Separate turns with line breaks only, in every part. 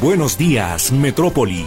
Buenos días, Metrópoli.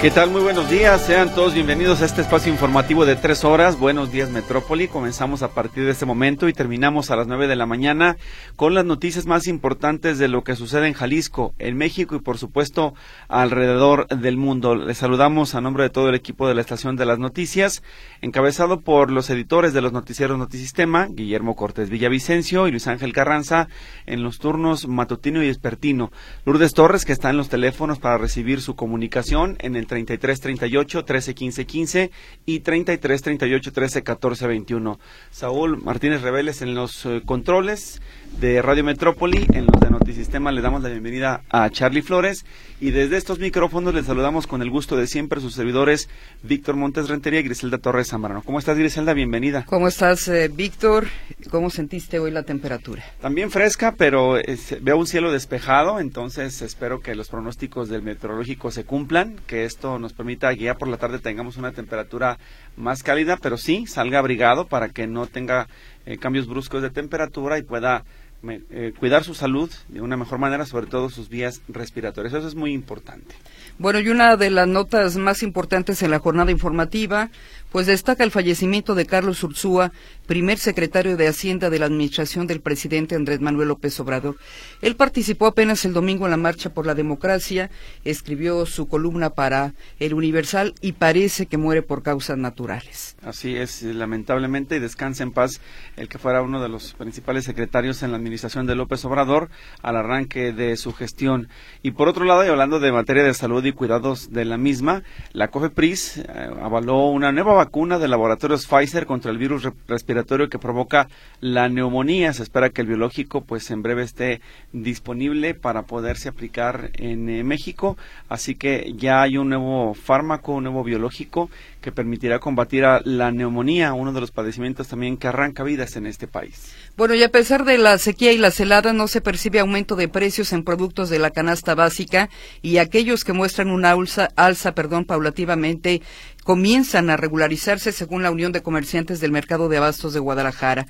¿Qué tal? Muy buenos días. Sean todos bienvenidos a este espacio informativo de tres horas. Buenos días, Metrópoli. Comenzamos a partir de este momento y terminamos a las nueve de la mañana con las noticias más importantes de lo que sucede en Jalisco, en México y, por supuesto, alrededor del mundo. Les saludamos a nombre de todo el equipo de la Estación de las Noticias, encabezado por los editores de los noticieros Notisistema, Guillermo Cortés Villavicencio y Luis Ángel Carranza, en los turnos matutino y espertino. Lourdes Torres, que está en los teléfonos para recibir su comunicación en el 33 38 13 15 15 y 33 38 13 14 21. Saúl Martínez Reveles en los eh, controles de Radio Metrópoli, en los de Notisistema le damos la bienvenida a Charlie Flores y desde estos micrófonos les saludamos con el gusto de siempre sus servidores Víctor Montes Rentería y Griselda Torres Zambrano. ¿Cómo estás Griselda? Bienvenida.
¿Cómo estás eh, Víctor? ¿Cómo sentiste hoy la temperatura?
También fresca, pero veo un cielo despejado, entonces espero que los pronósticos del meteorológico se cumplan, que esto nos permita que por la tarde tengamos una temperatura más cálida, pero sí salga abrigado para que no tenga eh, cambios bruscos de temperatura y pueda eh, cuidar su salud de una mejor manera, sobre todo sus vías respiratorias. Eso es muy importante.
Bueno, y una de las notas más importantes en la jornada informativa, pues destaca el fallecimiento de Carlos Ursúa, primer secretario de Hacienda de la administración del presidente Andrés Manuel López Obrador. Él participó apenas el domingo en la Marcha por la Democracia, escribió su columna para El Universal y parece que muere por causas naturales.
Así es, lamentablemente, y descansa en paz el que fuera uno de los principales secretarios en la administración de López Obrador al arranque de su gestión. Y por otro lado, y hablando de materia de salud y cuidados de la misma, la COFEPRIS eh, avaló una nueva vacuna de laboratorios Pfizer contra el virus respiratorio que provoca la neumonía. Se espera que el biológico pues en breve esté disponible para poderse aplicar en eh, México, así que ya hay un nuevo fármaco, un nuevo biológico que permitirá combatir a la neumonía, uno de los padecimientos también que arranca vidas en este país.
Bueno, y a pesar de la sequía y las heladas, no se percibe aumento de precios en productos de la canasta básica y aquellos que muestran una alza, alza perdón, paulativamente comienzan a regularizarse según la Unión de Comerciantes del Mercado de Abastos de Guadalajara.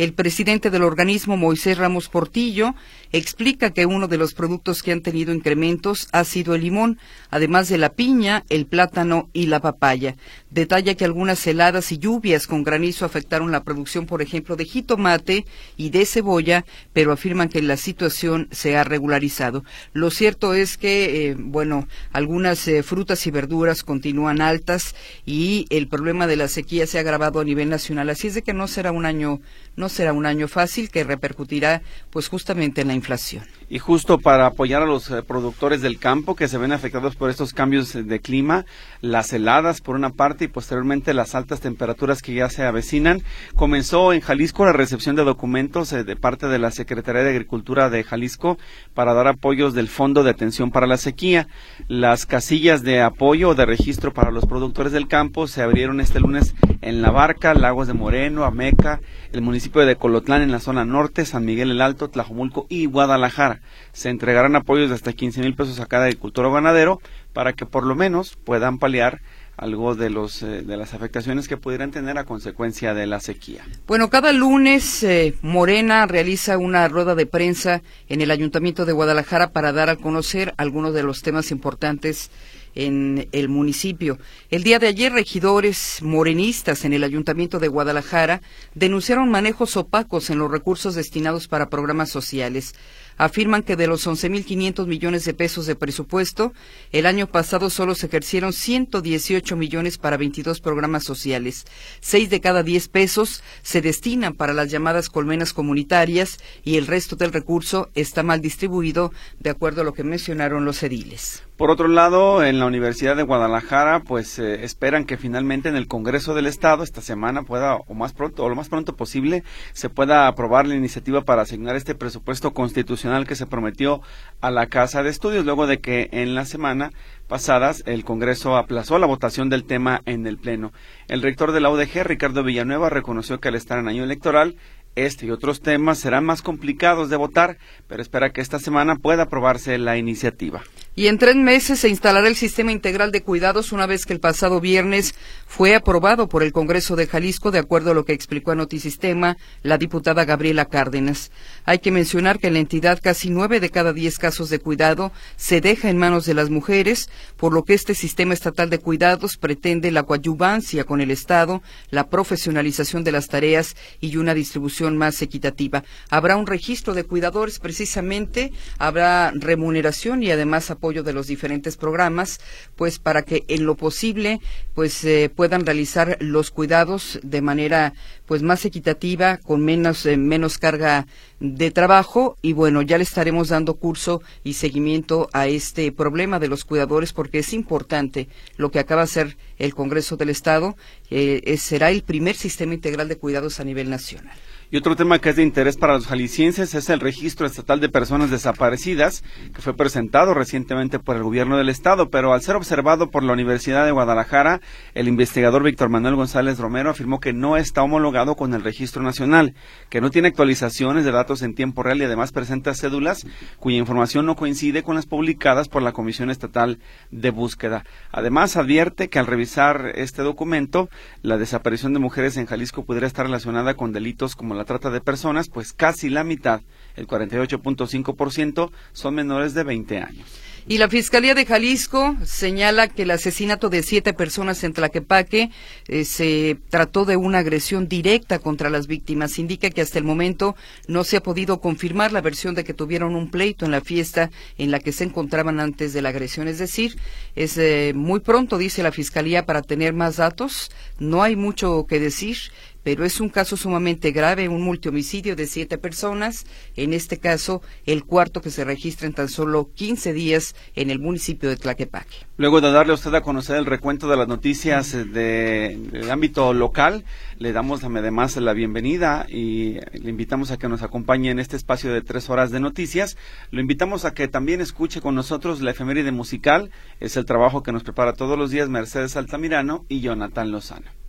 El presidente del organismo, Moisés Ramos Portillo, explica que uno de los productos que han tenido incrementos ha sido el limón, además de la piña, el plátano y la papaya. Detalla que algunas heladas y lluvias con granizo afectaron la producción, por ejemplo, de jitomate y de cebolla, pero afirman que la situación se ha regularizado. Lo cierto es que, eh, bueno, algunas eh, frutas y verduras continúan altas y el problema de la sequía se ha agravado a nivel nacional. Así es de que no será un año no será un año fácil que repercutirá pues justamente en la inflación.
Y justo para apoyar a los eh, productores del campo que se ven afectados por estos cambios de clima, las heladas por una parte y posteriormente las altas temperaturas que ya se avecinan, comenzó en Jalisco la recepción de documentos eh, de parte de la Secretaría de Agricultura de Jalisco para dar apoyos del Fondo de Atención para la Sequía. Las casillas de apoyo o de registro para los productores del campo se abrieron este lunes en La Barca, Lagos de Moreno, Ameca, el municipio de Colotlán en la zona norte, San Miguel el Alto, Tlajomulco y Guadalajara. Se entregarán apoyos de hasta 15 mil pesos a cada agricultor o ganadero para que por lo menos puedan paliar algo de los eh, de las afectaciones que pudieran tener a consecuencia de la sequía.
Bueno, cada lunes eh, Morena realiza una rueda de prensa en el Ayuntamiento de Guadalajara para dar a conocer algunos de los temas importantes en el municipio. El día de ayer, regidores morenistas en el Ayuntamiento de Guadalajara denunciaron manejos opacos en los recursos destinados para programas sociales. Afirman que de los 11.500 millones de pesos de presupuesto, el año pasado solo se ejercieron 118 millones para 22 programas sociales. Seis de cada diez pesos se destinan para las llamadas colmenas comunitarias y el resto del recurso está mal distribuido, de acuerdo a lo que mencionaron los ediles.
Por otro lado, en la Universidad de Guadalajara, pues eh, esperan que finalmente en el Congreso del Estado esta semana pueda, o más pronto, o lo más pronto posible, se pueda aprobar la iniciativa para asignar este presupuesto constitucional que se prometió a la Casa de Estudios, luego de que en la semana pasadas el Congreso aplazó la votación del tema en el Pleno. El rector de la UDG, Ricardo Villanueva, reconoció que al estar en año electoral, este y otros temas serán más complicados de votar, pero espera que esta semana pueda aprobarse la iniciativa.
Y en tres meses se instalará el sistema integral de cuidados una vez que el pasado viernes fue aprobado por el Congreso de Jalisco, de acuerdo a lo que explicó a Notisistema la diputada Gabriela Cárdenas. Hay que mencionar que en la entidad casi nueve de cada diez casos de cuidado se deja en manos de las mujeres, por lo que este sistema estatal de cuidados pretende la coadyuvancia con el Estado, la profesionalización de las tareas y una distribución más equitativa. Habrá un registro de cuidadores precisamente, habrá remuneración y además apoyo de los diferentes programas, pues para que en lo posible pues eh, puedan realizar los cuidados de manera pues más equitativa, con menos eh, menos carga de trabajo y bueno, ya le estaremos dando curso y seguimiento a este problema de los cuidadores porque es importante lo que acaba de hacer el Congreso del Estado, eh, será el primer sistema integral de cuidados a nivel nacional.
Y otro tema que es de interés para los jaliscienses es el registro estatal de personas desaparecidas, que fue presentado recientemente por el gobierno del estado, pero al ser observado por la Universidad de Guadalajara, el investigador Víctor Manuel González Romero afirmó que no está homologado con el registro nacional, que no tiene actualizaciones de datos en tiempo real y además presenta cédulas cuya información no coincide con las publicadas por la Comisión Estatal de Búsqueda. Además, advierte que al revisar este documento, la desaparición de mujeres en Jalisco pudiera estar relacionada con delitos como la trata de personas, pues casi la mitad, el 48.5%, son menores de 20 años.
Y la Fiscalía de Jalisco señala que el asesinato de siete personas en Tlaquepaque eh, se trató de una agresión directa contra las víctimas. Indica que hasta el momento no se ha podido confirmar la versión de que tuvieron un pleito en la fiesta en la que se encontraban antes de la agresión. Es decir, es eh, muy pronto, dice la Fiscalía, para tener más datos. No hay mucho que decir pero es un caso sumamente grave, un multihomicidio de siete personas, en este caso el cuarto que se registra en tan solo 15 días en el municipio de Tlaquepaque.
Luego de darle a usted a conocer el recuento de las noticias de, del ámbito local, le damos además la bienvenida y le invitamos a que nos acompañe en este espacio de tres horas de noticias. Lo invitamos a que también escuche con nosotros la efeméride musical, es el trabajo que nos prepara todos los días Mercedes Altamirano y Jonathan Lozano.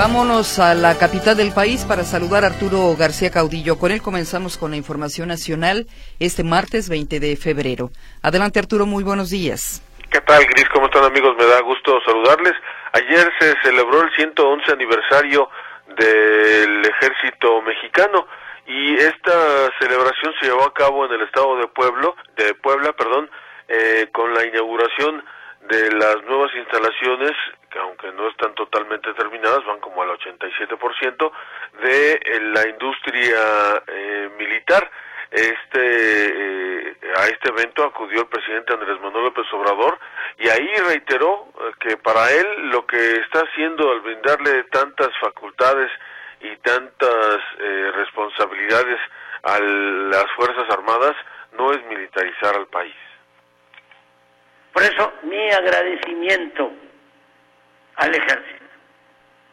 Vámonos a la capital del país para saludar a Arturo García Caudillo. Con él comenzamos con la información nacional este martes 20 de febrero. Adelante Arturo, muy buenos días.
¿Qué tal, Gris? ¿Cómo están amigos? Me da gusto saludarles. Ayer se celebró el 111 aniversario del ejército mexicano y esta celebración se llevó a cabo en el estado de Pueblo, de Puebla, perdón, eh, con la inauguración de las nuevas instalaciones que aunque no están totalmente terminadas, van como al 87% de eh, la industria eh, militar. Este eh, a este evento acudió el presidente Andrés Manuel López Obrador y ahí reiteró que para él lo que está haciendo al brindarle tantas facultades y tantas responsabilidades a las fuerzas armadas no es militarizar al país.
Por eso mi agradecimiento al ejército,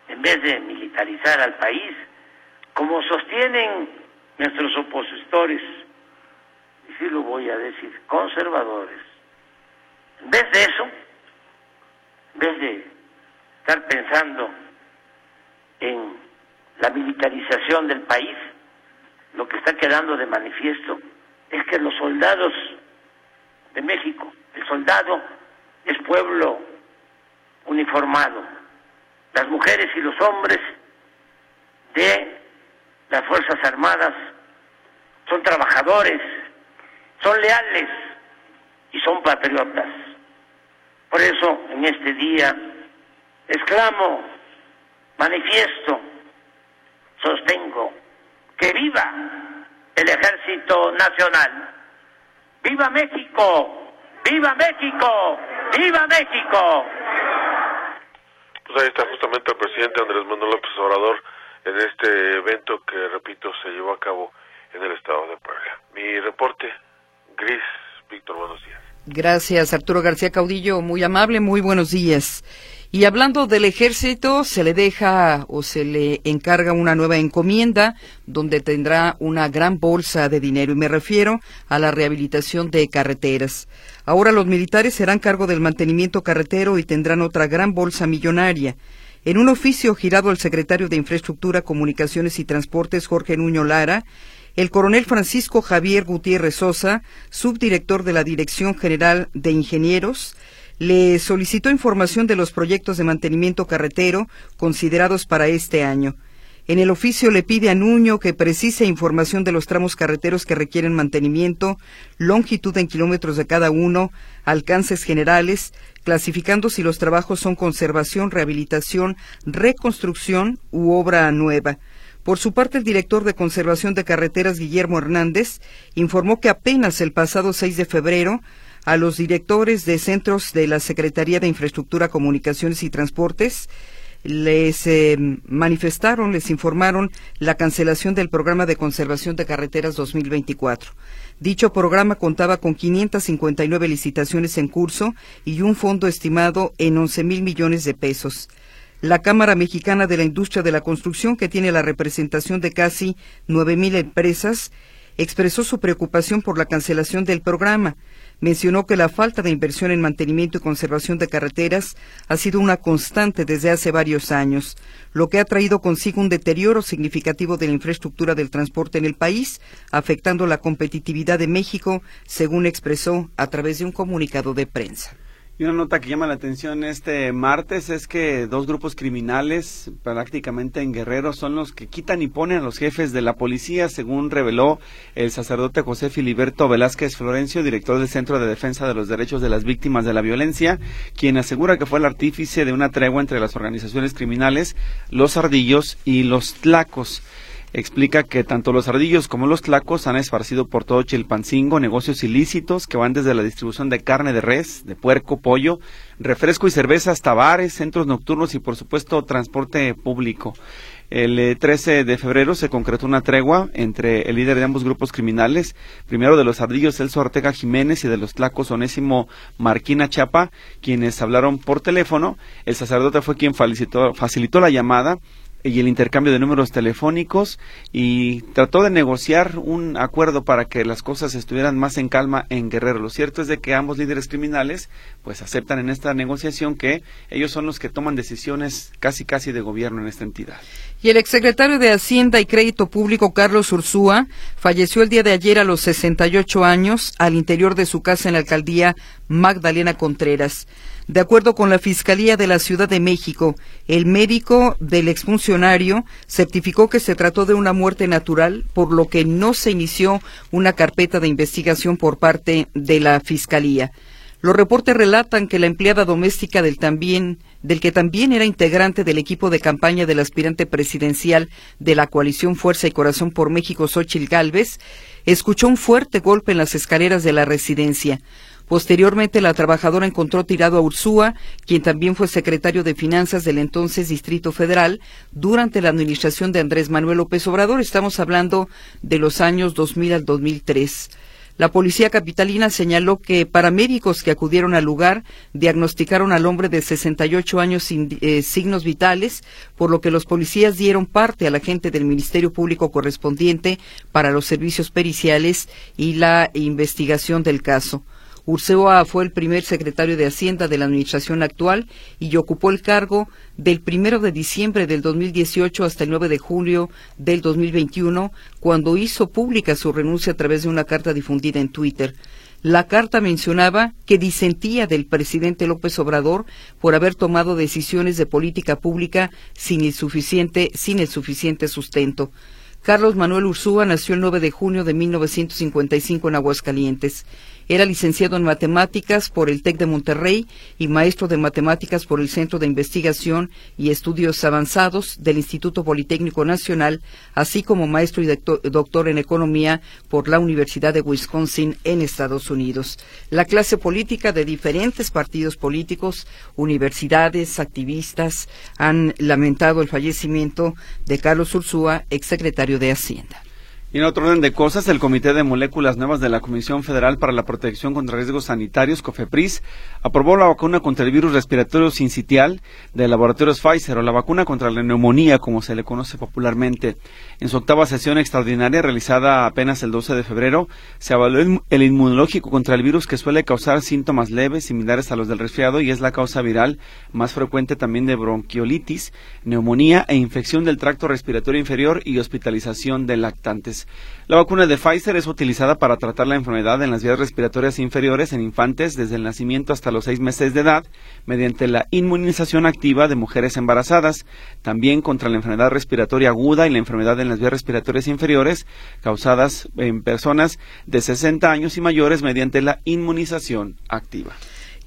en vez de militarizar al país, como sostienen nuestros opositores, y sí lo voy a decir, conservadores. En vez de eso, en vez de estar pensando en la militarización del país, lo que está quedando de manifiesto es que los soldados de México, el soldado es pueblo uniformado. Las mujeres y los hombres de las Fuerzas Armadas son trabajadores, son leales y son patriotas. Por eso en este día exclamo, manifiesto, sostengo que viva el Ejército Nacional. ¡Viva México! ¡Viva México! ¡Viva México!
Pues ahí está justamente el presidente Andrés Manuel López Obrador en este evento que, repito, se llevó a cabo en el estado de Puebla. Mi reporte, Gris, Víctor, buenos días.
Gracias, Arturo García Caudillo, muy amable, muy buenos días. Y hablando del ejército, se le deja o se le encarga una nueva encomienda donde tendrá una gran bolsa de dinero y me refiero a la rehabilitación de carreteras. Ahora los militares serán cargo del mantenimiento carretero y tendrán otra gran bolsa millonaria. En un oficio girado al secretario de Infraestructura, Comunicaciones y Transportes, Jorge Nuño Lara, el coronel Francisco Javier Gutiérrez Sosa, subdirector de la Dirección General de Ingenieros, le solicitó información de los proyectos de mantenimiento carretero considerados para este año. En el oficio le pide a Nuño que precise información de los tramos carreteros que requieren mantenimiento, longitud en kilómetros de cada uno, alcances generales, clasificando si los trabajos son conservación, rehabilitación, reconstrucción u obra nueva. Por su parte, el director de Conservación de Carreteras, Guillermo Hernández, informó que apenas el pasado 6 de febrero, a los directores de centros de la Secretaría de Infraestructura, Comunicaciones y Transportes, les eh, manifestaron, les informaron la cancelación del programa de conservación de carreteras 2024. Dicho programa contaba con 559 licitaciones en curso y un fondo estimado en 11 mil millones de pesos. La Cámara Mexicana de la Industria de la Construcción, que tiene la representación de casi 9.000 empresas, expresó su preocupación por la cancelación del programa. Mencionó que la falta de inversión en mantenimiento y conservación de carreteras ha sido una constante desde hace varios años, lo que ha traído consigo un deterioro significativo de la infraestructura del transporte en el país, afectando la competitividad de México, según expresó a través de un comunicado de prensa.
Y una nota que llama la atención este martes es que dos grupos criminales, prácticamente en Guerrero, son los que quitan y ponen a los jefes de la policía, según reveló el sacerdote José Filiberto Velázquez Florencio, director del Centro de Defensa de los Derechos de las Víctimas de la Violencia, quien asegura que fue el artífice de una tregua entre las organizaciones criminales, los ardillos y los tlacos explica que tanto los ardillos como los tlacos han esparcido por todo Chilpancingo negocios ilícitos que van desde la distribución de carne de res, de puerco, pollo, refresco y cerveza hasta bares, centros nocturnos y por supuesto transporte público. El 13 eh, de febrero se concretó una tregua entre el líder de ambos grupos criminales, primero de los ardillos Celso Ortega Jiménez y de los tlacos Onésimo Marquina Chapa, quienes hablaron por teléfono. El sacerdote fue quien facilitó, facilitó la llamada y el intercambio de números telefónicos y trató de negociar un acuerdo para que las cosas estuvieran más en calma en Guerrero. Lo cierto es de que ambos líderes criminales pues aceptan en esta negociación que ellos son los que toman decisiones casi casi de gobierno en esta entidad.
Y el exsecretario de Hacienda y Crédito Público Carlos Ursúa falleció el día de ayer a los 68 años al interior de su casa en la alcaldía Magdalena Contreras. De acuerdo con la Fiscalía de la Ciudad de México, el médico del exfuncionario certificó que se trató de una muerte natural, por lo que no se inició una carpeta de investigación por parte de la Fiscalía. Los reportes relatan que la empleada doméstica del también del que también era integrante del equipo de campaña del aspirante presidencial de la coalición Fuerza y Corazón por México, Xochil Gálvez, escuchó un fuerte golpe en las escaleras de la residencia. Posteriormente, la trabajadora encontró tirado a Ursúa, quien también fue secretario de Finanzas del entonces Distrito Federal, durante la administración de Andrés Manuel López Obrador. Estamos hablando de los años 2000 al 2003. La policía capitalina señaló que paramédicos que acudieron al lugar diagnosticaron al hombre de 68 años sin eh, signos vitales, por lo que los policías dieron parte al agente del Ministerio Público correspondiente para los servicios periciales y la investigación del caso. Urseoa fue el primer secretario de Hacienda de la administración actual y ocupó el cargo del primero de diciembre del 2018 hasta el 9 de julio del 2021, cuando hizo pública su renuncia a través de una carta difundida en Twitter. La carta mencionaba que disentía del presidente López Obrador por haber tomado decisiones de política pública sin el suficiente, sin el suficiente sustento. Carlos Manuel Ursúa nació el 9 de junio de 1955 en Aguascalientes. Era licenciado en matemáticas por el TEC de Monterrey y maestro de matemáticas por el Centro de Investigación y Estudios Avanzados del Instituto Politécnico Nacional, así como maestro y doctor en economía por la Universidad de Wisconsin en Estados Unidos. La clase política de diferentes partidos políticos, universidades, activistas han lamentado el fallecimiento de Carlos Ursúa, exsecretario de Hacienda.
En otro orden de cosas, el Comité de Moléculas Nuevas de la Comisión Federal para la Protección contra Riesgos Sanitarios, COFEPRIS, aprobó la vacuna contra el virus respiratorio sincitial de laboratorios Pfizer o la vacuna contra la neumonía, como se le conoce popularmente. En su octava sesión extraordinaria realizada apenas el 12 de febrero, se evaluó el inmunológico contra el virus que suele causar síntomas leves similares a los del resfriado y es la causa viral más frecuente también de bronquiolitis, neumonía e infección del tracto respiratorio inferior y hospitalización de lactantes. La vacuna de Pfizer es utilizada para tratar la enfermedad en las vías respiratorias inferiores en infantes desde el nacimiento hasta los seis meses de edad, mediante la inmunización activa de mujeres embarazadas, también contra la enfermedad respiratoria aguda y la enfermedad en las vías respiratorias inferiores causadas en personas de 60 años y mayores mediante la inmunización activa.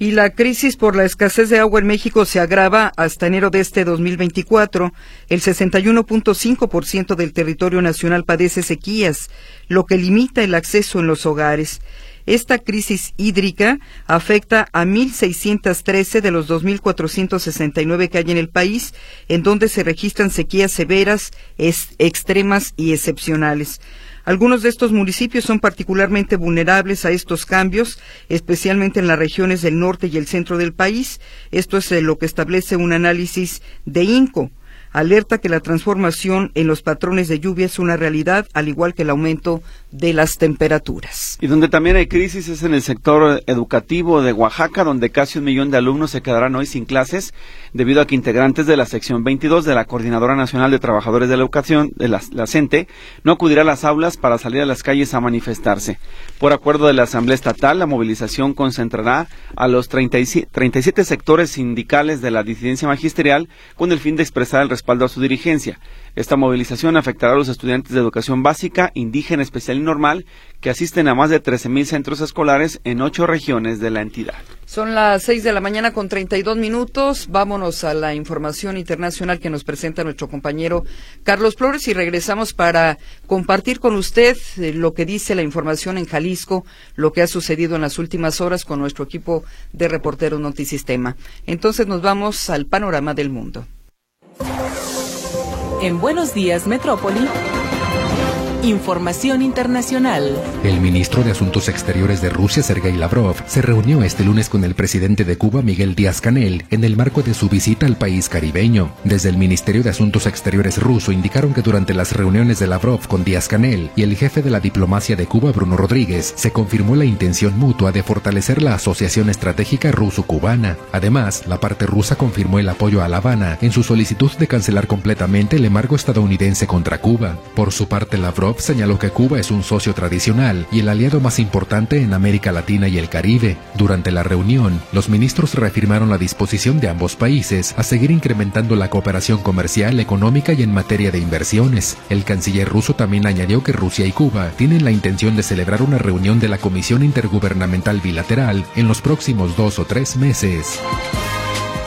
Y la crisis por la escasez de agua en México se agrava hasta enero de este 2024. El 61.5% del territorio nacional padece sequías, lo que limita el acceso en los hogares. Esta crisis hídrica afecta a 1.613 de los 2.469 que hay en el país, en donde se registran sequías severas, extremas y excepcionales. Algunos de estos municipios son particularmente vulnerables a estos cambios, especialmente en las regiones del norte y el centro del país. Esto es eh, lo que establece un análisis de INCO alerta que la transformación en los patrones de lluvia es una realidad, al igual que el aumento de las temperaturas.
Y donde también hay crisis es en el sector educativo de Oaxaca, donde casi un millón de alumnos se quedarán hoy sin clases debido a que integrantes de la sección 22 de la Coordinadora Nacional de Trabajadores de la Educación, de la, CENTE, no acudirá a las aulas para salir a las calles a manifestarse. Por acuerdo de la Asamblea Estatal, la movilización concentrará a los 37 sectores sindicales de la disidencia magisterial con el fin de expresar el respaldo a su dirigencia. Esta movilización afectará a los estudiantes de educación básica, indígena, especial y normal, que asisten a más de 13.000 centros escolares en ocho regiones de la entidad.
Son las seis de la mañana con 32 minutos. Vámonos a la información internacional que nos presenta nuestro compañero Carlos Flores y regresamos para compartir con usted eh, lo que dice la información en Jalisco, lo que ha sucedido en las últimas horas con nuestro equipo de reporteros Notisistema. Entonces nos vamos al panorama del mundo.
En Buenos Días, Metrópoli. Información internacional.
El ministro de Asuntos Exteriores de Rusia, Sergei Lavrov, se reunió este lunes con el presidente de Cuba, Miguel Díaz-Canel, en el marco de su visita al país caribeño. Desde el Ministerio de Asuntos Exteriores ruso indicaron que durante las reuniones de Lavrov con Díaz-Canel y el jefe de la diplomacia de Cuba, Bruno Rodríguez, se confirmó la intención mutua de fortalecer la asociación estratégica ruso-cubana. Además, la parte rusa confirmó el apoyo a La Habana en su solicitud de cancelar completamente el embargo estadounidense contra Cuba. Por su parte, Lavrov señaló que Cuba es un socio tradicional y el aliado más importante en América Latina y el Caribe. Durante la reunión, los ministros reafirmaron la disposición de ambos países a seguir incrementando la cooperación comercial, económica y en materia de inversiones. El canciller ruso también añadió que Rusia y Cuba tienen la intención de celebrar una reunión de la Comisión Intergubernamental Bilateral en los próximos dos o tres meses.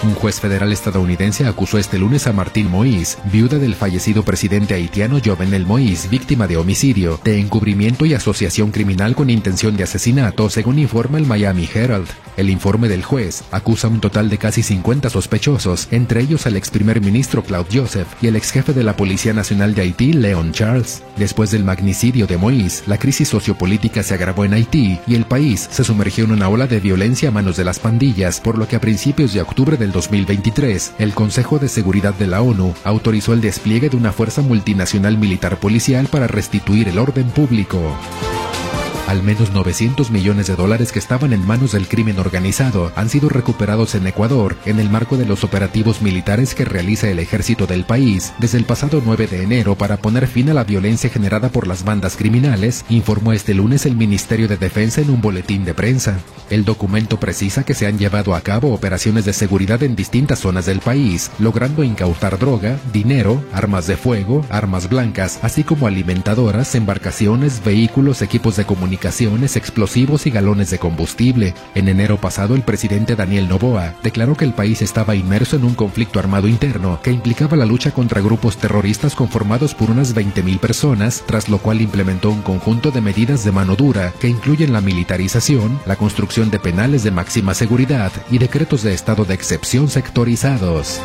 Un juez federal estadounidense acusó este lunes a Martín Moïse, viuda del fallecido presidente haitiano Jovenel Moïse, víctima de homicidio, de encubrimiento y asociación criminal con intención de asesinato, según informa el Miami Herald. El informe del juez acusa un total de casi 50 sospechosos, entre ellos al ex primer ministro Claude Joseph y el ex jefe de la Policía Nacional de Haití, Leon Charles. Después del magnicidio de Moïse, la crisis sociopolítica se agravó en Haití y el país se sumergió en una ola de violencia a manos de las pandillas, por lo que a principios de octubre del 2023, el Consejo de Seguridad de la ONU autorizó el despliegue de una fuerza multinacional militar policial para restituir el orden público. Al menos 900 millones de dólares que estaban en manos del crimen organizado han sido recuperados en Ecuador en el marco de los operativos militares que realiza el ejército del país desde el pasado 9 de enero para poner fin a la violencia generada por las bandas criminales, informó este lunes el Ministerio de Defensa en un boletín de prensa. El documento precisa que se han llevado a cabo operaciones de seguridad en distintas zonas del país, logrando incautar droga, dinero, armas de fuego, armas blancas, así como alimentadoras, embarcaciones, vehículos, equipos de comunicación explosivos y galones de combustible. En enero pasado, el presidente Daniel Noboa declaró que el país estaba inmerso en un conflicto armado interno que implicaba la lucha contra grupos terroristas conformados por unas 20.000 personas, tras lo cual implementó un conjunto de medidas de mano dura que incluyen la militarización, la construcción de penales de máxima seguridad y decretos de estado de excepción sectorizados.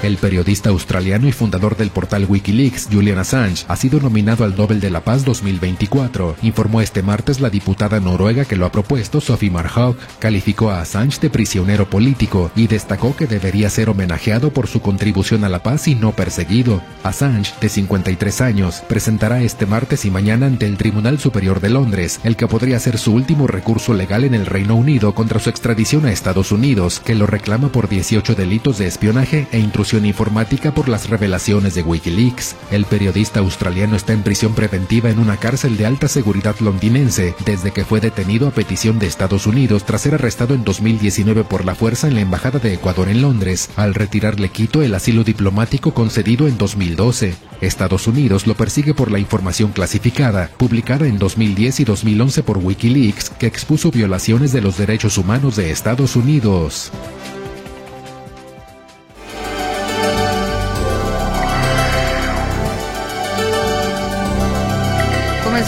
El periodista australiano y fundador del portal Wikileaks, Julian Assange, ha sido nominado al Nobel de la Paz 2024, informó este martes la diputada noruega que lo ha propuesto, Sophie Marhaug. Calificó a Assange de prisionero político y destacó que debería ser homenajeado por su contribución a la paz y no perseguido. Assange, de 53 años, presentará este martes y mañana ante el Tribunal Superior de Londres, el que podría ser su último recurso legal en el Reino Unido contra su extradición a Estados Unidos, que lo reclama por 18 delitos de espionaje e intrusión informática por las revelaciones de Wikileaks. El periodista australiano está en prisión preventiva en una cárcel de alta seguridad londinense desde que fue detenido a petición de Estados Unidos tras ser arrestado en 2019 por la fuerza en la Embajada de Ecuador en Londres, al retirarle Quito el asilo diplomático concedido en 2012. Estados Unidos lo persigue por la información clasificada, publicada en 2010 y 2011 por Wikileaks, que expuso violaciones de los derechos humanos de Estados Unidos.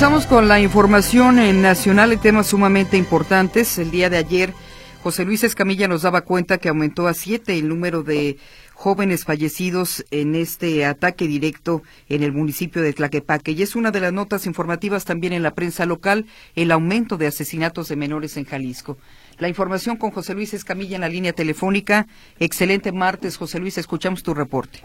Comenzamos con la información nacional y temas sumamente importantes. El día de ayer, José Luis Escamilla nos daba cuenta que aumentó a siete el número de jóvenes fallecidos en este ataque directo en el municipio de Tlaquepaque. Y es una de las notas informativas también en la prensa local, el aumento de asesinatos de menores en Jalisco. La información con José Luis Escamilla en la línea telefónica. Excelente martes, José Luis, escuchamos tu reporte.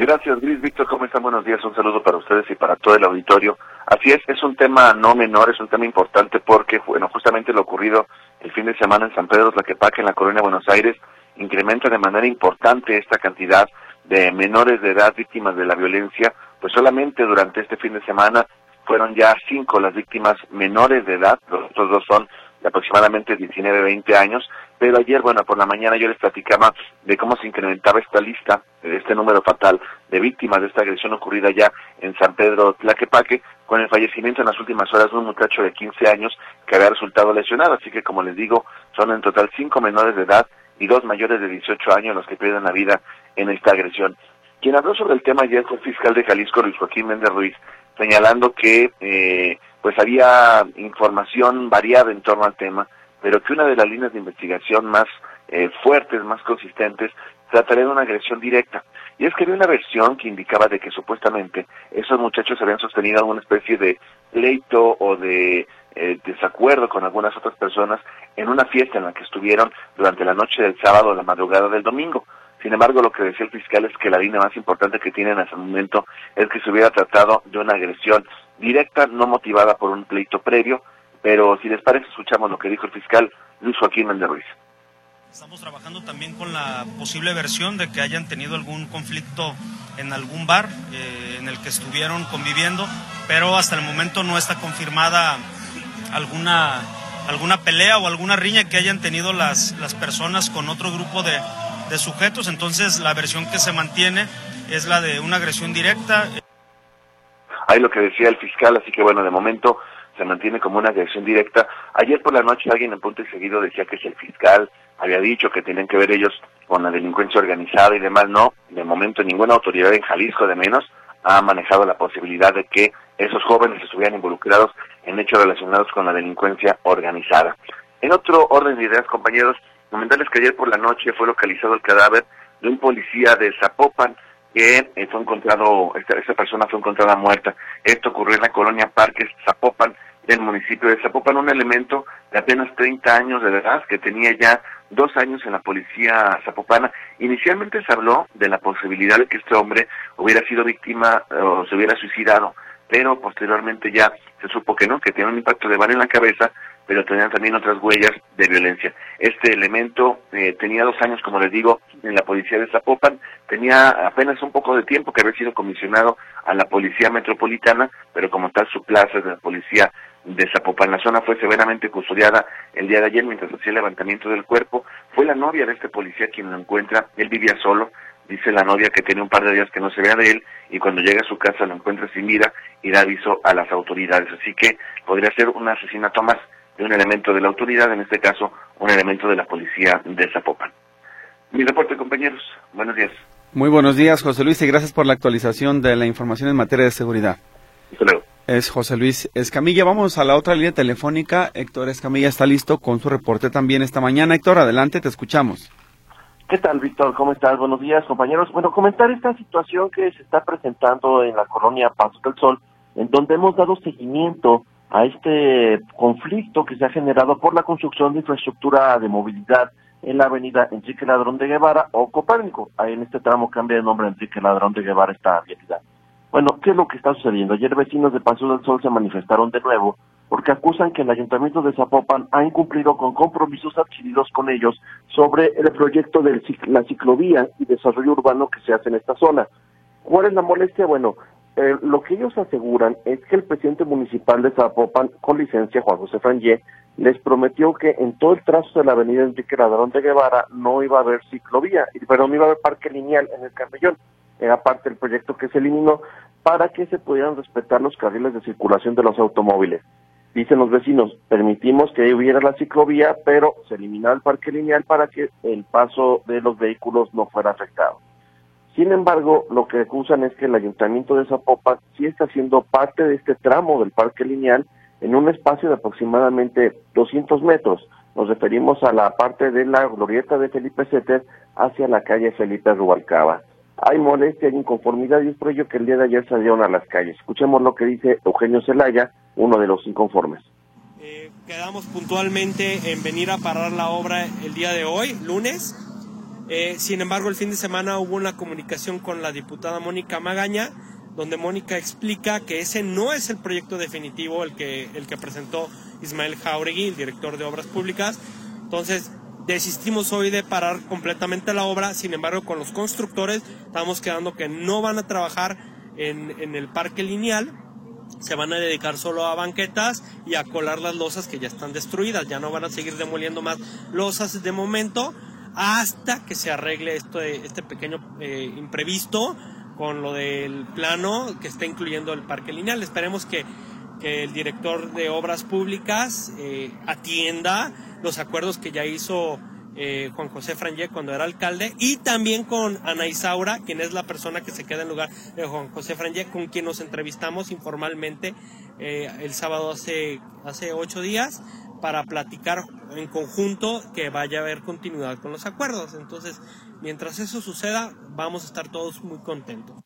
Gracias, Gris. Víctor, ¿cómo están? Buenos días. Un saludo para ustedes y para todo el auditorio. Así es, es un tema no menor, es un tema importante porque, bueno, justamente lo ocurrido el fin de semana en San Pedro Tlaquepaque, en la Colonia de Buenos Aires, incrementa de manera importante esta cantidad de menores de edad víctimas de la violencia, pues solamente durante este fin de semana fueron ya cinco las víctimas menores de edad, los otros dos son de aproximadamente 19, 20 años, pero ayer, bueno, por la mañana yo les platicaba de cómo se incrementaba esta lista, este número fatal de víctimas de esta agresión ocurrida ya en San Pedro Tlaquepaque, con el fallecimiento en las últimas horas de un muchacho de 15 años que había resultado lesionado. Así que, como les digo, son en total cinco menores de edad y dos mayores de 18 años los que pierden la vida en esta agresión. Quien habló sobre el tema ayer fue el fiscal de Jalisco, Luis Joaquín Méndez Ruiz, señalando que eh, pues había información variada en torno al tema, pero que una de las líneas de investigación más eh, fuertes, más consistentes, trataría de una agresión directa. Y es que había una versión que indicaba de que supuestamente esos muchachos habían sostenido alguna especie de pleito o de eh, desacuerdo con algunas otras personas en una fiesta en la que estuvieron durante la noche del sábado o la madrugada del domingo. Sin embargo, lo que decía el fiscal es que la línea más importante que tienen hasta el momento es que se hubiera tratado de una agresión directa, no motivada por un pleito previo, pero si les parece, escuchamos lo que dijo el fiscal Luis Joaquín Méndez Ruiz.
Estamos trabajando también con la posible versión de que hayan tenido algún conflicto en algún bar eh, en el que estuvieron conviviendo, pero hasta el momento no está confirmada alguna, alguna pelea o alguna riña que hayan tenido las, las personas con otro grupo de, de sujetos. Entonces la versión que se mantiene es la de una agresión directa.
Ahí lo que decía el fiscal, así que bueno, de momento se mantiene como una agresión directa. Ayer por la noche alguien en punto y seguido decía que es el fiscal, había dicho que tenían que ver ellos con la delincuencia organizada y demás. No, de momento ninguna autoridad en Jalisco de menos ha manejado la posibilidad de que esos jóvenes estuvieran involucrados en hechos relacionados con la delincuencia organizada. En otro orden de ideas, compañeros, comentarles que ayer por la noche fue localizado el cadáver de un policía de Zapopan que eh, fue encontrado, esta, esta persona fue encontrada muerta. Esto ocurrió en la colonia Parques Zapopan del municipio de Zapopan, un elemento de apenas 30 años de edad que tenía ya dos años en la policía zapopana. Inicialmente se habló de la posibilidad de que este hombre hubiera sido víctima o se hubiera suicidado, pero posteriormente ya se supo que no, que tenía un impacto de bala en la cabeza, pero tenían también otras huellas de violencia. Este elemento eh, tenía dos años, como les digo, en la policía de Zapopan, tenía apenas un poco de tiempo que había sido comisionado a la policía metropolitana, pero como tal su plaza de la policía de Zapopan. La zona fue severamente custodiada el día de ayer mientras hacía el levantamiento del cuerpo. Fue la novia de este policía quien lo encuentra. Él vivía solo, Dice la novia que tiene un par de días que no se vea de él y cuando llega a su casa lo encuentra sin vida y da aviso a las autoridades. Así que podría ser un asesinato más de un elemento de la autoridad, en este caso un elemento de la policía de Zapopan. Mi reporte, compañeros. Buenos días.
Muy buenos días, José Luis, y gracias por la actualización de la información en materia de seguridad.
Hasta luego.
Es José Luis Escamilla. Vamos a la otra línea telefónica. Héctor Escamilla está listo con su reporte también esta mañana. Héctor, adelante, te escuchamos.
¿Qué tal, Víctor? ¿Cómo estás? Buenos días, compañeros. Bueno, comentar esta situación que se está presentando en la colonia Paso del Sol, en donde hemos dado seguimiento a este conflicto que se ha generado por la construcción de infraestructura de movilidad en la avenida Enrique Ladrón de Guevara o Copérnico. Ahí en este tramo cambia de nombre Enrique Ladrón de Guevara esta vialidad. Bueno, ¿qué es lo que está sucediendo? Ayer vecinos de Paso del Sol se manifestaron de nuevo porque acusan que el ayuntamiento de Zapopan ha incumplido con compromisos adquiridos con ellos sobre el proyecto de la ciclovía y desarrollo urbano que se hace en esta zona. ¿Cuál es la molestia? Bueno, eh, lo que ellos aseguran es que el presidente municipal de Zapopan, con licencia, Juan José Frangé, les prometió que en todo el trazo de la avenida Enrique Ladrón de Guevara no iba a haber ciclovía, pero no iba a haber parque lineal en el Campellón. Era parte del proyecto que se eliminó para que se pudieran respetar los carriles de circulación de los automóviles. Dicen los vecinos, permitimos que hubiera la ciclovía, pero se eliminaba el parque lineal para que el paso de los vehículos no fuera afectado. Sin embargo, lo que acusan es que el ayuntamiento de Zapopan sí está haciendo parte de este tramo del parque lineal en un espacio de aproximadamente 200 metros. Nos referimos a la parte de la glorieta de Felipe Seter hacia la calle Felipe Rubalcaba. Hay molestia, hay inconformidad y es por ello que el día de ayer salieron a las calles. Escuchemos lo que dice Eugenio Zelaya, uno de los inconformes.
Eh, quedamos puntualmente en venir a parar la obra el día de hoy, lunes. Eh, sin embargo, el fin de semana hubo una comunicación con la diputada Mónica Magaña, donde Mónica explica que ese no es el proyecto definitivo, el que, el que presentó Ismael Jauregui, el director de Obras Públicas. Entonces, desistimos hoy de parar completamente la obra, sin embargo, con los constructores estamos quedando que no van a trabajar en, en el parque lineal, se van a dedicar solo a banquetas y a colar las losas que ya están destruidas. Ya no van a seguir demoliendo más losas de momento hasta que se arregle esto, este pequeño eh, imprevisto con lo del plano que está incluyendo el parque lineal. Esperemos que, el director de obras públicas eh, atienda los acuerdos que ya hizo eh, Juan José Frangé cuando era alcalde y también con Ana Isaura, quien es la persona que se queda en lugar de Juan José Frangé, con quien nos entrevistamos informalmente eh, el sábado hace, hace ocho días para platicar en conjunto que vaya a haber continuidad con los acuerdos. Entonces, mientras eso suceda, vamos a estar todos muy contentos.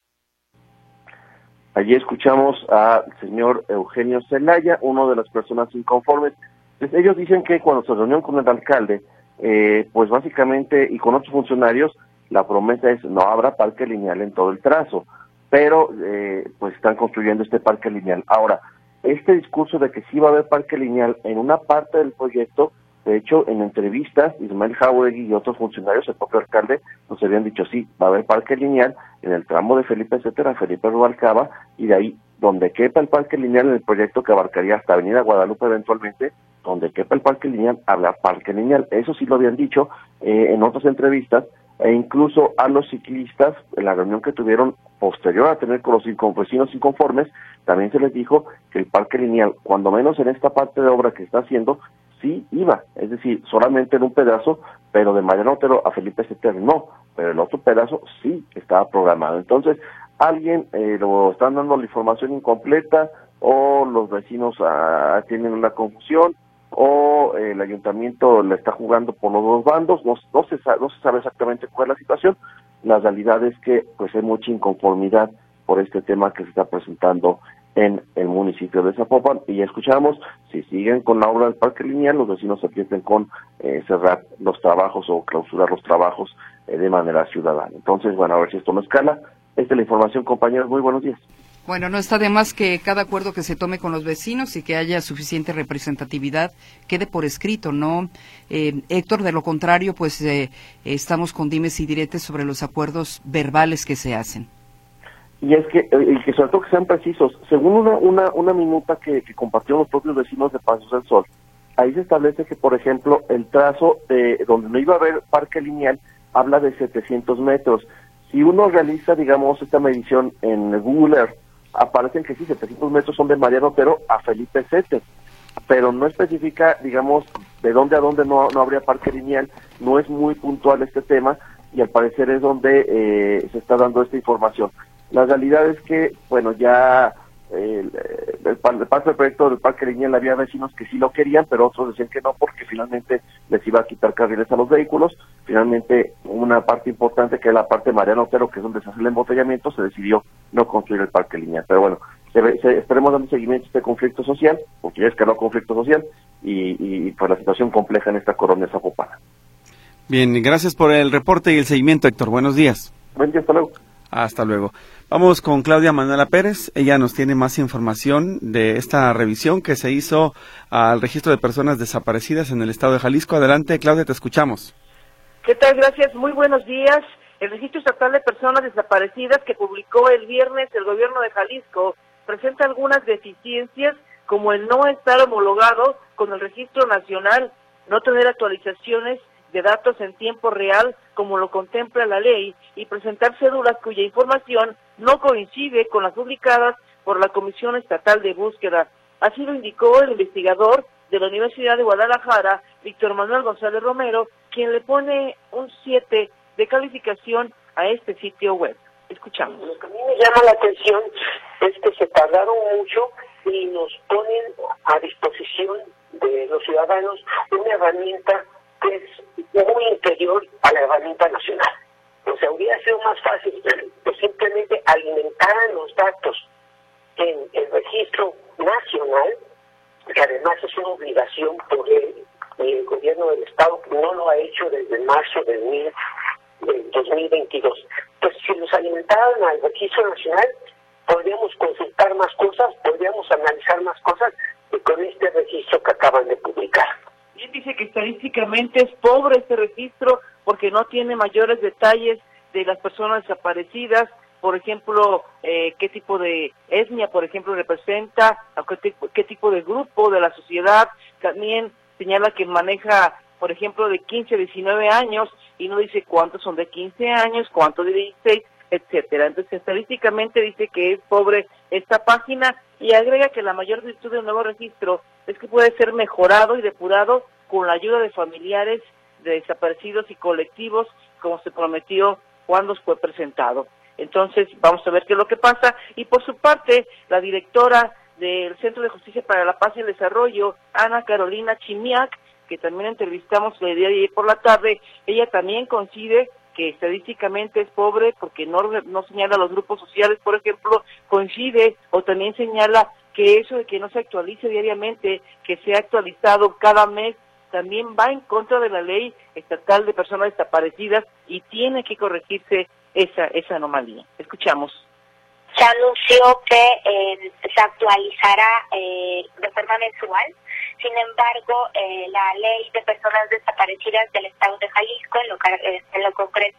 Allí escuchamos al señor Eugenio Zelaya, uno de las personas inconformes. Pues ellos dicen que cuando se reunió con el alcalde, eh, pues básicamente, y con otros funcionarios, la promesa es no habrá parque lineal en todo el trazo, pero eh, pues están construyendo este parque lineal. Ahora, este discurso de que sí va a haber parque lineal en una parte del proyecto, de hecho, en entrevistas, Ismael Jauregui y otros funcionarios, el propio alcalde, nos habían dicho sí, va a haber parque lineal en el tramo de Felipe etcétera, Felipe Rubalcaba, y de ahí, donde quepa el parque lineal en el proyecto que abarcaría hasta Avenida Guadalupe eventualmente, donde quepa el parque lineal, habla parque lineal. Eso sí lo habían dicho eh, en otras entrevistas, e incluso a los ciclistas, en la reunión que tuvieron posterior a tener con los vecinos inconformes, también se les dijo que el parque lineal, cuando menos en esta parte de obra que está haciendo, sí iba, es decir, solamente en un pedazo, pero de Mariano Otero a Felipe Seter no, pero el otro pedazo sí estaba programado. Entonces, alguien eh, lo están dando la información incompleta o los vecinos ah, tienen una confusión o el ayuntamiento le está jugando por los dos bandos, no, no, se, no se sabe exactamente cuál es la situación, la realidad es que pues hay mucha inconformidad por este tema que se está presentando en el municipio de Zapopan y ya escuchamos, si siguen con la obra del parque lineal, los vecinos se piensen con eh, cerrar los trabajos o clausurar los trabajos eh, de manera ciudadana. Entonces, bueno, a ver si esto no escala. Esta es la información, compañeros. Muy buenos días.
Bueno, no está de más que cada acuerdo que se tome con los vecinos y que haya suficiente representatividad quede por escrito, ¿no? Eh, Héctor, de lo contrario, pues eh, estamos con dimes y diretes sobre los acuerdos verbales que se hacen.
Y es que, el que sobre todo que sean precisos, según una, una, una minuta que, que compartieron los propios vecinos de Pasos del Sol, ahí se establece que, por ejemplo, el trazo de donde no iba a haber parque lineal habla de 700 metros Si uno realiza, digamos, esta medición en Google Earth, aparecen que sí, 700 metros son de Mariano Otero a Felipe Sete, pero no especifica, digamos, de dónde a dónde no, no habría parque lineal, no es muy puntual este tema y al parecer es donde eh, se está dando esta información. La realidad es que, bueno, ya el, el, parte del proyecto del Parque Lineal había vecinos que sí lo querían, pero otros decían que no porque finalmente les iba a quitar carriles a los vehículos. Finalmente, una parte importante que es la parte de Mariano Otero, que es donde se hace el embotellamiento, se decidió no construir el Parque Lineal. Pero bueno, se, se, estaremos dando seguimiento a este conflicto social, porque ya es que no conflicto social, y, y pues la situación compleja en esta colonia zapopana.
Bien, gracias por el reporte y el seguimiento, Héctor. Buenos días.
Buen día, hasta luego.
Hasta luego. Vamos con Claudia Manuela Pérez. Ella nos tiene más información de esta revisión que se hizo al registro de personas desaparecidas en el estado de Jalisco. Adelante, Claudia, te escuchamos.
¿Qué tal? Gracias. Muy buenos días. El registro estatal de personas desaparecidas que publicó el viernes el gobierno de Jalisco presenta algunas deficiencias como el no estar homologado con el registro nacional, no tener actualizaciones de datos en tiempo real como lo contempla la ley y presentar cédulas cuya información no coincide con las publicadas por la Comisión Estatal de Búsqueda. Así lo indicó el investigador de la Universidad de Guadalajara, Víctor Manuel González Romero, quien le pone un 7 de calificación a este sitio web. Escuchamos.
Lo que a mí me llama la atención es que se tardaron mucho y nos ponen a disposición de los ciudadanos una herramienta es muy inferior a la herramienta nacional. O sea, hubiera sido más fácil simplemente alimentaran los datos en el registro nacional, que además es una obligación por el, el gobierno del Estado, no lo ha hecho desde marzo del, del 2022. Pues si los alimentaran al registro nacional, podríamos consultar más cosas, podríamos analizar más cosas que con este registro que acaban de publicar.
Él dice que estadísticamente es pobre este registro porque no tiene mayores detalles de las personas desaparecidas, por ejemplo, eh, qué tipo de etnia, por ejemplo, representa, qué, qué tipo de grupo de la sociedad. También señala que maneja, por ejemplo, de 15 a 19 años y no dice cuántos son de 15 años, cuántos de 16, etcétera. Entonces, estadísticamente dice que es pobre esta página y agrega que la mayor virtud del nuevo registro es que puede ser mejorado y depurado con la ayuda de familiares de desaparecidos y colectivos, como se prometió cuando fue presentado. Entonces, vamos a ver qué es lo que pasa. Y por su parte, la directora del Centro de Justicia para la Paz y el Desarrollo, Ana Carolina Chimiak, que también entrevistamos el día de ayer por la tarde, ella también coincide que estadísticamente es pobre porque no, no señala los grupos sociales, por ejemplo, coincide o también señala que eso de que no se actualice diariamente, que sea actualizado cada mes, también va en contra de la ley estatal de personas desaparecidas y tiene que corregirse esa, esa anomalía. Escuchamos
se anunció que eh, se actualizará eh, de forma mensual. Sin embargo, eh, la ley de personas desaparecidas del Estado de Jalisco, en lo, eh, en lo concreto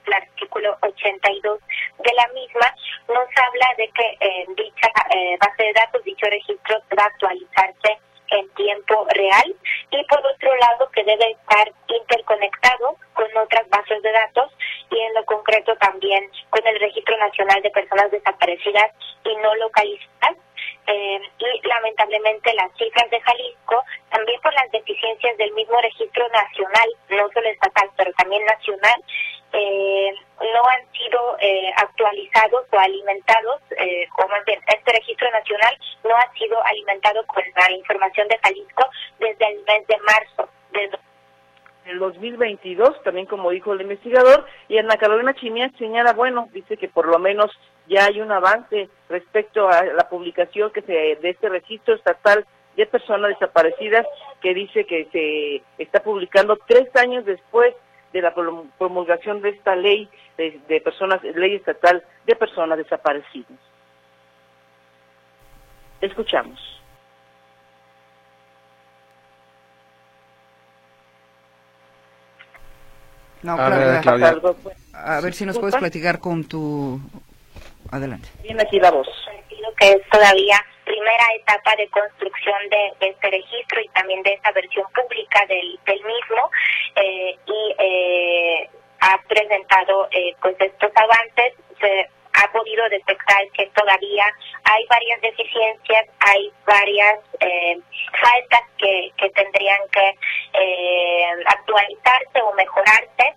como dijo el investigador, y Ana Carolina Chimia señala, bueno, dice que por lo menos ya hay un avance respecto a la publicación que de este registro estatal de personas desaparecidas que dice que se está publicando tres años después de la promulgación de esta ley de personas, ley estatal de personas desaparecidas. Escuchamos.
No,
A
Claudia,
ver, Claudia.
a ver si nos puedes platicar con tu... Adelante.
Tiene aquí la voz.
que es todavía primera etapa de construcción de, de este registro y también de esa versión pública del, del mismo eh, y eh, ha presentado eh, pues estos avances. Se ha podido detectar que todavía hay varias deficiencias, hay varias eh, faltas que, que tendrían que eh, actualizarse o mejorarse.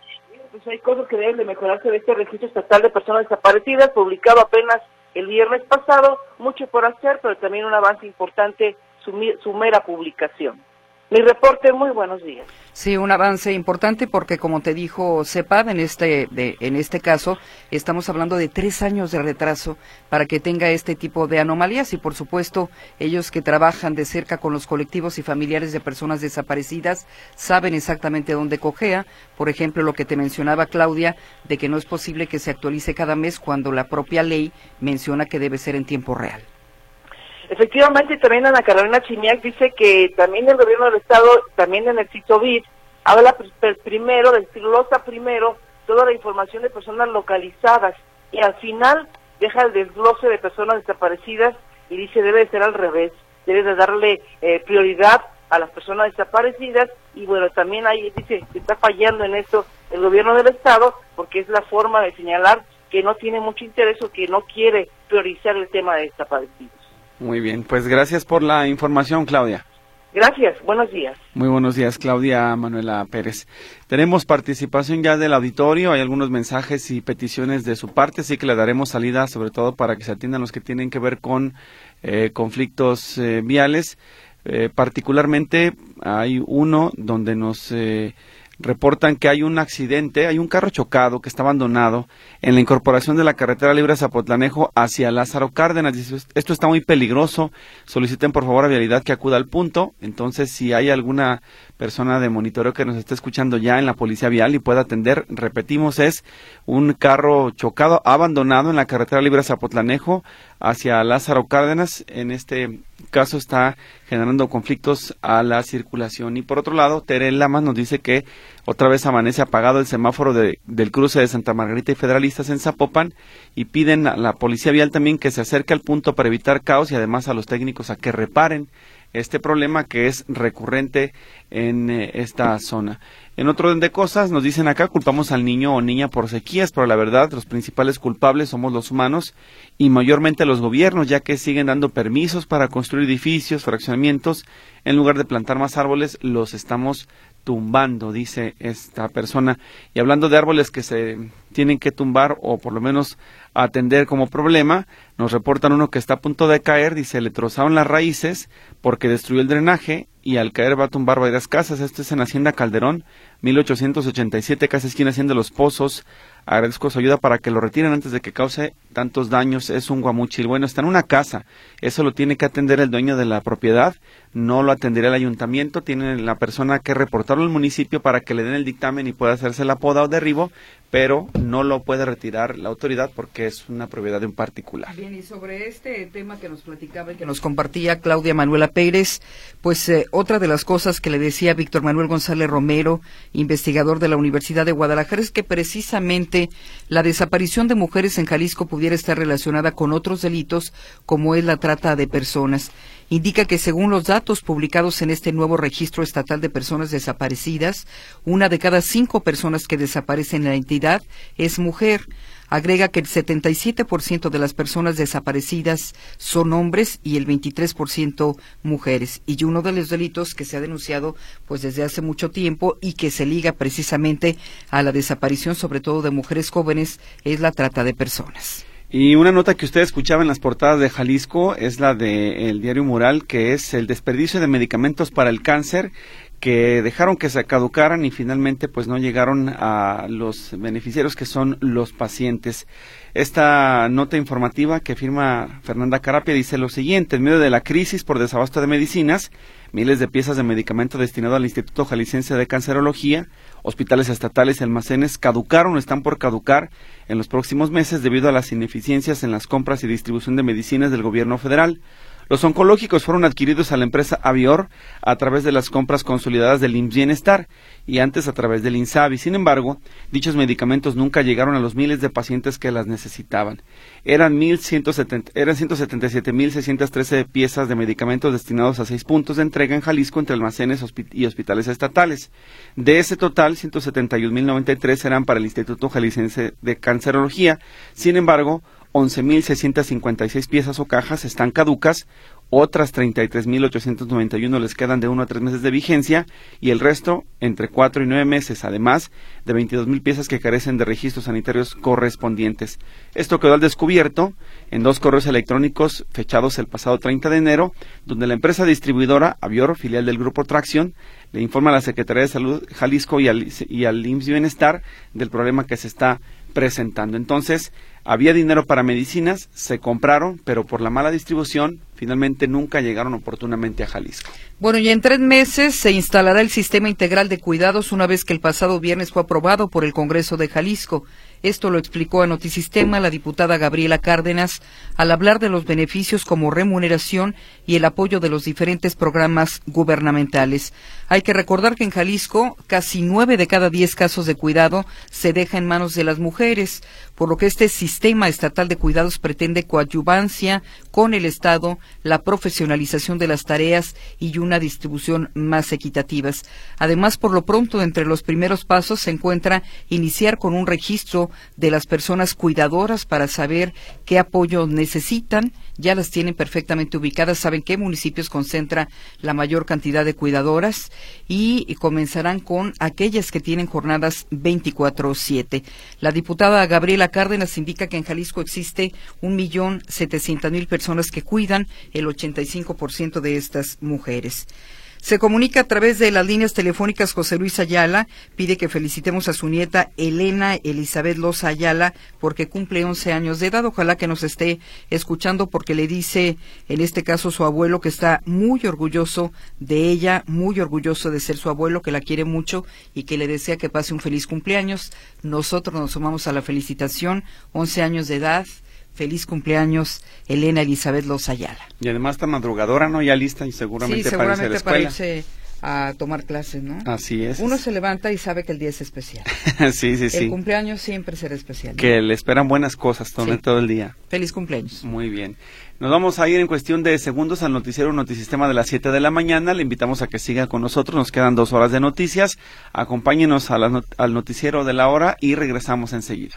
Pues hay cosas que deben de mejorarse de este registro estatal de personas desaparecidas, publicado apenas el viernes pasado, mucho por hacer, pero también un avance importante su, su mera publicación. Mi reporte, muy buenos días.
Sí, un avance importante porque, como te dijo CEPAD, en este, de, en este caso, estamos hablando de tres años de retraso para que tenga este tipo de anomalías y, por supuesto, ellos que trabajan de cerca con los colectivos y familiares de personas desaparecidas saben exactamente dónde cojea. Por ejemplo, lo que te mencionaba Claudia, de que no es posible que se actualice cada mes cuando la propia ley menciona que debe ser en tiempo real.
Efectivamente, también Ana Carolina Chimiak dice que también el gobierno del Estado, también en el CITOVID, habla primero, desglosa primero toda la información de personas localizadas y al final deja el desglose de personas desaparecidas y dice debe ser al revés, debe de darle eh, prioridad a las personas desaparecidas y bueno, también ahí dice que está fallando en esto el gobierno del Estado porque es la forma de señalar que no tiene mucho interés o que no quiere priorizar el tema de desaparecidos.
Muy bien, pues gracias por la información, Claudia.
Gracias, buenos días.
Muy buenos días, Claudia Manuela Pérez. Tenemos participación ya del auditorio, hay algunos mensajes y peticiones de su parte, así que le daremos salida sobre todo para que se atiendan los que tienen que ver con eh, conflictos eh, viales. Eh, particularmente hay uno donde nos reportan que hay un accidente, hay un carro chocado que está abandonado en la incorporación de la carretera libre Zapotlanejo hacia Lázaro Cárdenas. Esto está muy peligroso, soliciten por favor a Vialidad que acuda al punto. Entonces, si hay alguna persona de monitoreo que nos esté escuchando ya en la policía vial y pueda atender, repetimos, es un carro chocado, abandonado en la carretera libre Zapotlanejo hacia Lázaro Cárdenas. En este caso está generando conflictos a la circulación. Y por otro lado, Tere Lamas nos dice que otra vez amanece apagado el semáforo de, del cruce de Santa Margarita y Federalistas en Zapopan y piden a la policía vial también que se acerque al punto para evitar caos y además a los técnicos a que reparen este problema que es recurrente en eh, esta zona. En otro orden de cosas, nos dicen acá, culpamos al niño o niña por sequías, pero la verdad, los principales culpables somos los humanos y mayormente los gobiernos, ya que siguen dando permisos para construir edificios, fraccionamientos, en lugar de plantar más árboles, los estamos tumbando, dice esta persona. Y hablando de árboles que se tienen que tumbar o por lo menos atender como problema, nos reportan uno que está a punto de caer, dice, le trozaron las raíces porque destruyó el drenaje y al caer va a tumbar varias casas. Esto es en Hacienda Calderón, 1887, casi esquina Hacienda Los Pozos. Agradezco su ayuda para que lo retiren antes de que cause tantos daños. Es un guamuchil. Bueno, está en una casa. Eso lo tiene que atender el dueño de la propiedad. No lo atenderá el ayuntamiento. Tiene la persona que reportarlo al municipio para que le den el dictamen y pueda hacerse la poda o derribo pero no lo puede retirar la autoridad porque es una propiedad de un particular.
Bien, y sobre este tema que nos platicaba y que nos compartía Claudia Manuela Pérez, pues eh, otra de las cosas que le decía Víctor Manuel González Romero, investigador de la Universidad de Guadalajara, es que precisamente la desaparición de mujeres en Jalisco pudiera estar relacionada con otros delitos como es la trata de personas indica que según los datos publicados en este nuevo registro estatal de personas desaparecidas, una de cada cinco personas que desaparecen en la entidad es mujer. Agrega que el 77% de las personas desaparecidas son hombres y el 23% mujeres. Y uno de los delitos que se ha denunciado pues desde hace mucho tiempo y que se liga precisamente a la desaparición sobre todo de mujeres jóvenes es la trata de personas.
Y una nota que usted escuchaba en las portadas de Jalisco es la del diario Mural, que es el desperdicio de medicamentos para el cáncer que dejaron que se caducaran y finalmente pues no llegaron a los beneficiarios que son los pacientes. Esta nota informativa que firma Fernanda Carapia dice lo siguiente, en medio de la crisis por desabasto de medicinas, miles de piezas de medicamento destinado al Instituto Jalisciense de Cancerología, hospitales estatales y almacenes caducaron o están por caducar en los próximos meses debido a las ineficiencias en las compras y distribución de medicinas del gobierno federal. Los oncológicos fueron adquiridos a la empresa Avior a través de las compras consolidadas del IMSS Bienestar y antes a través del INSABI. Sin embargo, dichos medicamentos nunca llegaron a los miles de pacientes que las necesitaban. Eran, 1170, eran 177.613 piezas de medicamentos destinados a seis puntos de entrega en Jalisco entre almacenes y hospitales estatales. De ese total, 171.093 eran para el Instituto Jalisciense de Cancerología. Sin embargo, 11.656 piezas o cajas están caducas, otras 33.891 les quedan de 1 a 3 meses de vigencia y el resto entre 4 y 9 meses, además de 22.000 piezas que carecen de registros sanitarios correspondientes. Esto quedó al descubierto en dos correos electrónicos fechados el pasado 30 de enero, donde la empresa distribuidora Avior, filial del Grupo Tracción, le informa a la Secretaría de Salud Jalisco y al, y al IMSS Bienestar del problema que se está presentando. Entonces, había dinero para medicinas, se compraron, pero por la mala distribución, finalmente nunca llegaron oportunamente a Jalisco.
Bueno, y en tres meses se instalará el sistema integral de cuidados una vez que el pasado viernes fue aprobado por el Congreso de Jalisco. Esto lo explicó a Notisistema la diputada Gabriela Cárdenas al hablar de los beneficios como remuneración y el apoyo de los diferentes programas gubernamentales. Hay que recordar que en Jalisco casi nueve de cada diez casos de cuidado se deja en manos de las mujeres, por lo que este sistema estatal de cuidados pretende coadyuvancia con el Estado, la profesionalización de las tareas y una distribución más equitativas. Además, por lo pronto, entre los primeros pasos se encuentra iniciar con un registro de las personas cuidadoras para saber qué apoyo necesitan. Ya las tienen perfectamente ubicadas, saben qué municipios concentra la mayor cantidad de cuidadoras y comenzarán con aquellas que tienen jornadas 24/7. La diputada Gabriela Cárdenas indica que en Jalisco existe un millón setecientas mil personas que cuidan, el 85% de estas mujeres. Se comunica a través de las líneas telefónicas José Luis Ayala, pide que felicitemos a su nieta Elena Elizabeth Loza Ayala porque cumple 11 años de edad. Ojalá que nos esté escuchando porque le dice, en este caso, su abuelo que está muy orgulloso de ella, muy orgulloso de ser su abuelo, que la quiere mucho y que le desea que pase un feliz cumpleaños. Nosotros nos sumamos a la felicitación, 11 años de edad, Feliz cumpleaños, Elena Elizabeth Lozayala.
Y además está madrugadora, ¿no? Ya lista y seguramente,
sí, seguramente
para irse a la escuela.
Para irse a tomar clases, ¿no?
Así es.
Uno se levanta y sabe que el día es especial.
sí, sí, sí.
El cumpleaños siempre será especial. ¿no?
Que le esperan buenas cosas sí. todo el día.
Feliz cumpleaños.
Muy bien. Nos vamos a ir en cuestión de segundos al noticiero Notisistema de las 7 de la mañana. Le invitamos a que siga con nosotros. Nos quedan dos horas de noticias. Acompáñenos a la, al noticiero de la hora y regresamos enseguida.